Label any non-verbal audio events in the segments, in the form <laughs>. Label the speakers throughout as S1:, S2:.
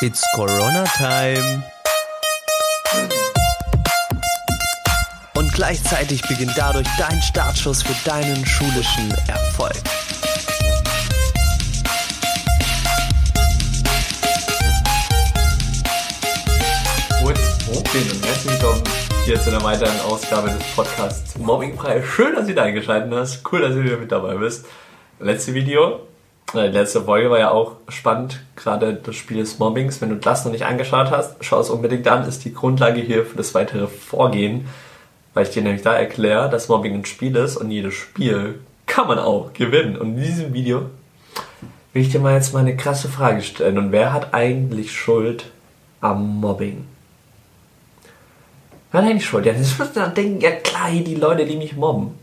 S1: It's Corona Time. Und gleichzeitig beginnt dadurch dein Startschuss für deinen schulischen Erfolg.
S2: What's Mobbing und herzlich willkommen hier zu einer weiteren Ausgabe des Podcasts Mobbingfrei. Schön, dass du da eingeschaltet hast. Cool, dass du wieder mit dabei bist. Letzte Video, die letzte Folge war ja auch spannend, gerade das Spiel des Mobbings. Wenn du das noch nicht angeschaut hast, schau es unbedingt an, ist die Grundlage hier für das weitere Vorgehen, weil ich dir nämlich da erkläre, dass Mobbing ein Spiel ist und jedes Spiel kann man auch gewinnen. Und in diesem Video will ich dir mal jetzt mal eine krasse Frage stellen. Und wer hat eigentlich Schuld am Mobbing? Wer hat eigentlich Schuld? Ja, das wird dann denken, ja klar, die Leute, die mich mobben.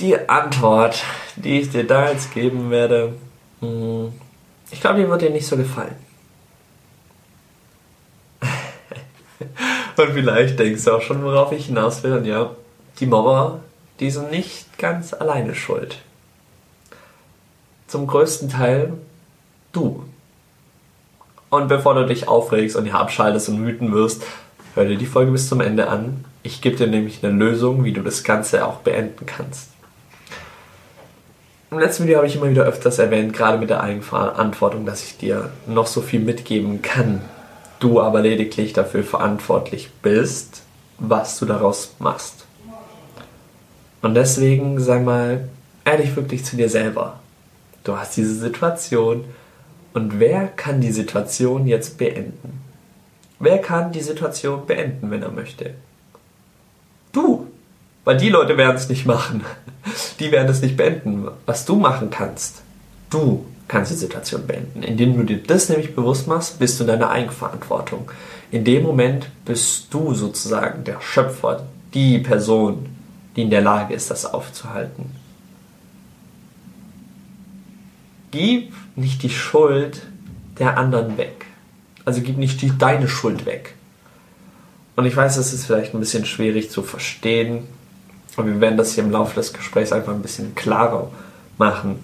S2: Die Antwort, die ich dir da jetzt geben werde, hm, ich glaube, die wird dir nicht so gefallen. <laughs> Und vielleicht denkst du auch schon, worauf ich hinaus will. Und ja, die Mobber, die sind nicht ganz alleine schuld. Zum größten Teil du. Und bevor du dich aufregst und hier abschaltest und wütend wirst, hör dir die Folge bis zum Ende an. Ich gebe dir nämlich eine Lösung, wie du das Ganze auch beenden kannst. Im letzten Video habe ich immer wieder öfters erwähnt, gerade mit der Eigenverantwortung, dass ich dir noch so viel mitgeben kann. Du aber lediglich dafür verantwortlich bist, was du daraus machst. Und deswegen sei mal ehrlich wirklich zu dir selber. Du hast diese Situation und wer kann die Situation jetzt beenden? Wer kann die Situation beenden, wenn er möchte? Du! Weil die Leute werden es nicht machen. Die werden es nicht beenden. Was du machen kannst, du kannst die Situation beenden. Indem du dir das nämlich bewusst machst, bist du in deiner Eigenverantwortung. In dem Moment bist du sozusagen der Schöpfer, die Person, die in der Lage ist, das aufzuhalten. Gib nicht die Schuld der anderen weg. Also gib nicht die, deine Schuld weg. Und ich weiß, das ist vielleicht ein bisschen schwierig zu verstehen, und wir werden das hier im Laufe des Gesprächs einfach ein bisschen klarer machen.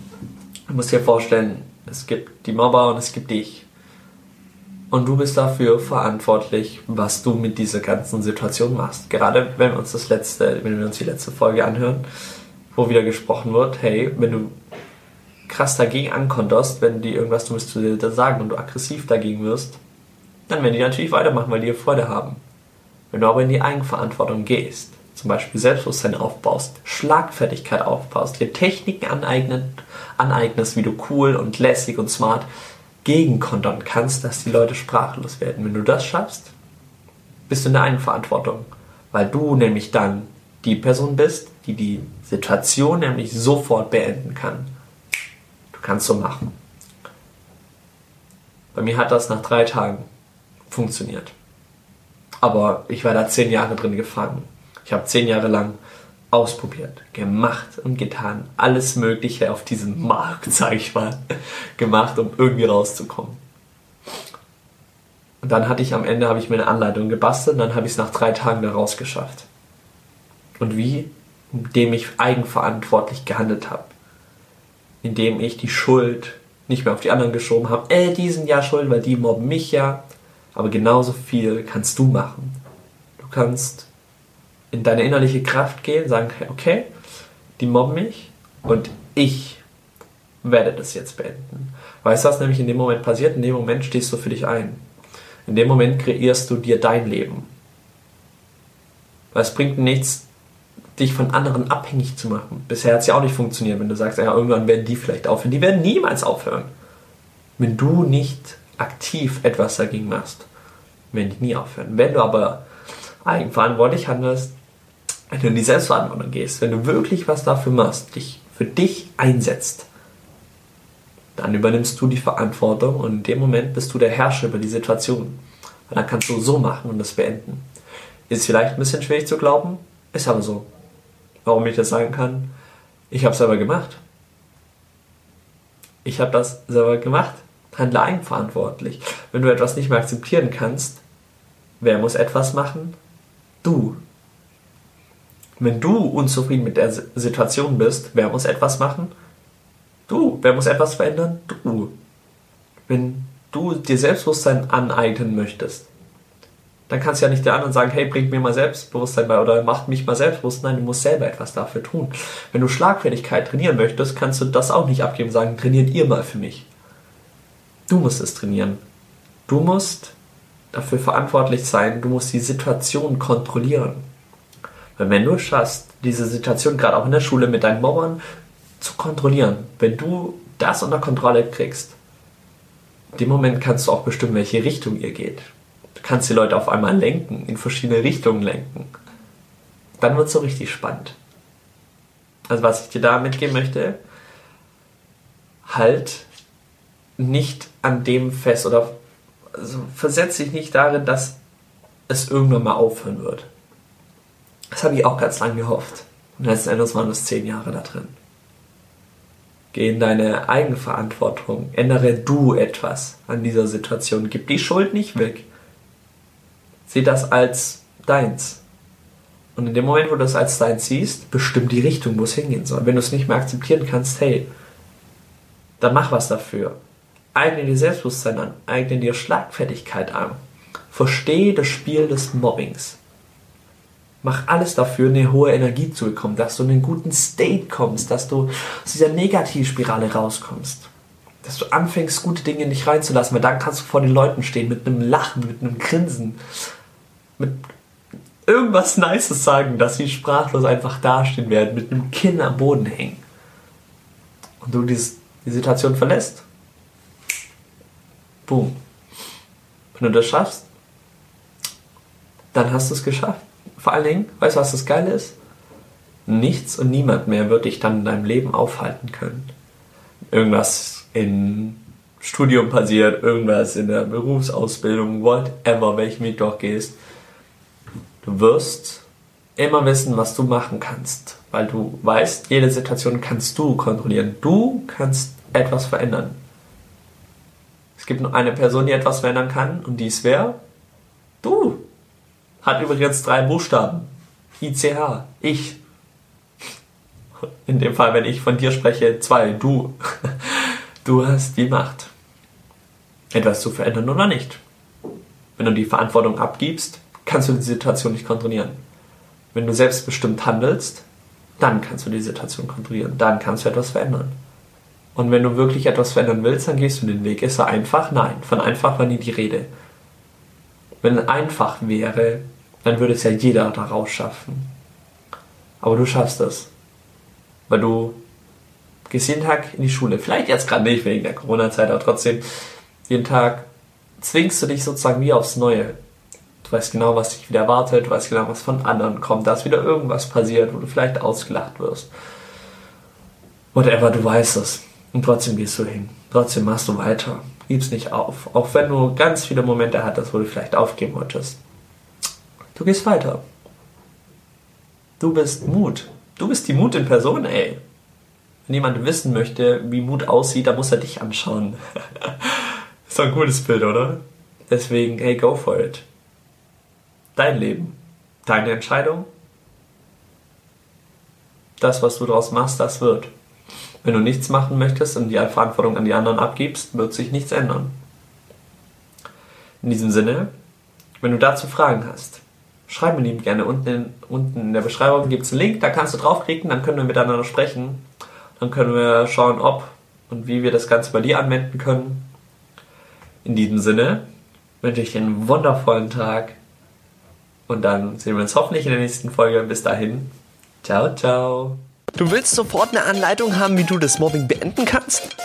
S2: Du musst dir vorstellen, es gibt die Mobber und es gibt dich. Und du bist dafür verantwortlich, was du mit dieser ganzen Situation machst. Gerade wenn wir uns das letzte, wenn wir uns die letzte Folge anhören, wo wieder gesprochen wird, hey, wenn du krass dagegen ankonterst, wenn die irgendwas du musst zu dir sagen und du aggressiv dagegen wirst, dann werden die natürlich weitermachen, weil die Freude haben. Wenn du aber in die Eigenverantwortung gehst, zum Beispiel Selbstbewusstsein aufbaust, Schlagfertigkeit aufbaust, dir Techniken aneignen, aneignest, wie du cool und lässig und smart gegenkontern kannst, dass die Leute sprachlos werden. Wenn du das schaffst, bist du in der Eigenverantwortung, weil du nämlich dann die Person bist, die die Situation nämlich sofort beenden kann. Du kannst so machen. Bei mir hat das nach drei Tagen funktioniert. Aber ich war da zehn Jahre drin gefangen. Ich habe zehn Jahre lang ausprobiert, gemacht und getan, alles Mögliche auf diesem Markt, <laughs> sage ich mal, gemacht, um irgendwie rauszukommen. Und dann hatte ich am Ende habe ich mir eine Anleitung gebastelt und dann habe ich es nach drei Tagen da rausgeschafft. Und wie? Indem ich eigenverantwortlich gehandelt habe. Indem ich die Schuld nicht mehr auf die anderen geschoben habe. Äh, die sind ja schuld, weil die mobben mich ja. Aber genauso viel kannst du machen. Du kannst in deine innerliche Kraft gehen, sagen, okay, die mobben mich und ich werde das jetzt beenden. Weißt du, was nämlich in dem Moment passiert? In dem Moment stehst du für dich ein. In dem Moment kreierst du dir dein Leben. Weil es bringt nichts, dich von anderen abhängig zu machen. Bisher hat es ja auch nicht funktioniert, wenn du sagst, ja, irgendwann werden die vielleicht aufhören. Die werden niemals aufhören. Wenn du nicht aktiv etwas dagegen machst, werden die nie aufhören. Wenn du aber eigenverantwortlich handelst, wenn du in die Selbstverantwortung gehst, wenn du wirklich was dafür machst, dich für dich einsetzt, dann übernimmst du die Verantwortung und in dem Moment bist du der Herrscher über die Situation. Und dann kannst du so machen und das beenden. Ist vielleicht ein bisschen schwierig zu glauben, ist aber so. Warum ich das sagen kann? Ich habe es selber gemacht. Ich habe das selber gemacht. Handle eigenverantwortlich. Wenn du etwas nicht mehr akzeptieren kannst, wer muss etwas machen? Du. Wenn du unzufrieden mit der Situation bist, wer muss etwas machen? Du. Wer muss etwas verändern? Du. Wenn du dir Selbstbewusstsein aneignen möchtest, dann kannst du ja nicht der anderen sagen, hey, bring mir mal Selbstbewusstsein bei oder mach mich mal selbstbewusst. Nein, du musst selber etwas dafür tun. Wenn du Schlagfertigkeit trainieren möchtest, kannst du das auch nicht abgeben und sagen, trainiert ihr mal für mich. Du musst es trainieren. Du musst dafür verantwortlich sein, du musst die Situation kontrollieren. Wenn du es schaffst, diese Situation gerade auch in der Schule mit deinen Mobbern zu kontrollieren, wenn du das unter Kontrolle kriegst, in dem Moment kannst du auch bestimmen, welche Richtung ihr geht. Du kannst die Leute auf einmal lenken, in verschiedene Richtungen lenken. Dann wird es so richtig spannend. Also was ich dir da mitgeben möchte, halt nicht an dem fest oder also versetz dich nicht darin, dass es irgendwann mal aufhören wird. Das habe ich auch ganz lange gehofft. Und letzten Endes waren es zehn Jahre da drin. Geh in deine Eigenverantwortung. Ändere du etwas an dieser Situation. Gib die Schuld nicht weg. Sieh das als deins. Und in dem Moment, wo du das als deins siehst, bestimmt die Richtung, wo es hingehen soll. Wenn du es nicht mehr akzeptieren kannst, hey, dann mach was dafür eigne dir Selbstbewusstsein an, eigne dir Schlagfertigkeit an. Verstehe das Spiel des Mobbings. Mach alles dafür, eine hohe Energie zu bekommen, dass du in einen guten State kommst, dass du aus dieser Negativspirale rauskommst. Dass du anfängst, gute Dinge in dich reinzulassen, weil dann kannst du vor den Leuten stehen mit einem Lachen, mit einem Grinsen, mit irgendwas Nices sagen, dass sie sprachlos einfach dastehen werden, mit einem Kinn am Boden hängen. Und du die Situation verlässt Boom. Wenn du das schaffst, dann hast du es geschafft. Vor allen Dingen, weißt du, was das Geile ist? Nichts und niemand mehr wird dich dann in deinem Leben aufhalten können. Irgendwas im Studium passiert, irgendwas in der Berufsausbildung, whatever, welchen Weg du auch gehst. Du wirst immer wissen, was du machen kannst, weil du weißt, jede Situation kannst du kontrollieren. Du kannst etwas verändern. Es gibt nur eine Person, die etwas verändern kann und dies wäre du. Hat übrigens drei Buchstaben. ICH. Ich. In dem Fall, wenn ich von dir spreche, zwei. Du. Du hast die Macht. Etwas zu verändern oder nicht. Wenn du die Verantwortung abgibst, kannst du die Situation nicht kontrollieren. Wenn du selbstbestimmt handelst, dann kannst du die Situation kontrollieren. Dann kannst du etwas verändern. Und wenn du wirklich etwas verändern willst, dann gehst du den Weg. Ist er einfach? Nein. Von einfach war nie die Rede. Wenn es einfach wäre, dann würde es ja jeder daraus schaffen. Aber du schaffst es. Weil du gehst jeden Tag in die Schule. Vielleicht jetzt gerade nicht wegen der Corona-Zeit, aber trotzdem, jeden Tag zwingst du dich sozusagen wie aufs Neue. Du weißt genau, was dich wieder erwartet, du weißt genau, was von anderen kommt, da ist wieder irgendwas passiert, wo du vielleicht ausgelacht wirst. Whatever, du weißt es. Und trotzdem gehst du hin. Trotzdem machst du weiter. Gib's nicht auf. Auch wenn du ganz viele Momente hattest, wo du vielleicht aufgeben wolltest. Du gehst weiter. Du bist Mut. Du bist die Mut in Person, ey. Wenn jemand wissen möchte, wie Mut aussieht, dann muss er dich anschauen. <laughs> ist doch ein cooles Bild, oder? Deswegen, hey, go for it. Dein Leben. Deine Entscheidung. Das, was du daraus machst, das wird. Wenn du nichts machen möchtest und die Verantwortung an die anderen abgibst, wird sich nichts ändern. In diesem Sinne, wenn du dazu Fragen hast, schreib mir lieb gerne. Unten in, unten in der Beschreibung gibt es einen Link, da kannst du draufklicken, dann können wir miteinander sprechen. Dann können wir schauen, ob und wie wir das Ganze bei dir anwenden können. In diesem Sinne wünsche ich dir einen wundervollen Tag und dann sehen wir uns hoffentlich in der nächsten Folge. Bis dahin, ciao, ciao.
S1: Du willst sofort eine Anleitung haben, wie du das Mobbing beenden kannst?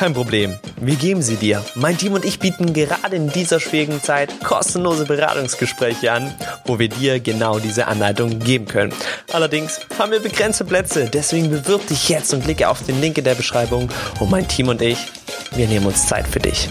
S1: Kein Problem, wir geben sie dir. Mein Team und ich bieten gerade in dieser schwierigen Zeit kostenlose Beratungsgespräche an, wo wir dir genau diese Anleitung geben können. Allerdings haben wir begrenzte Plätze, deswegen bewirb dich jetzt und klicke auf den Link in der Beschreibung und mein Team und ich, wir nehmen uns Zeit für dich.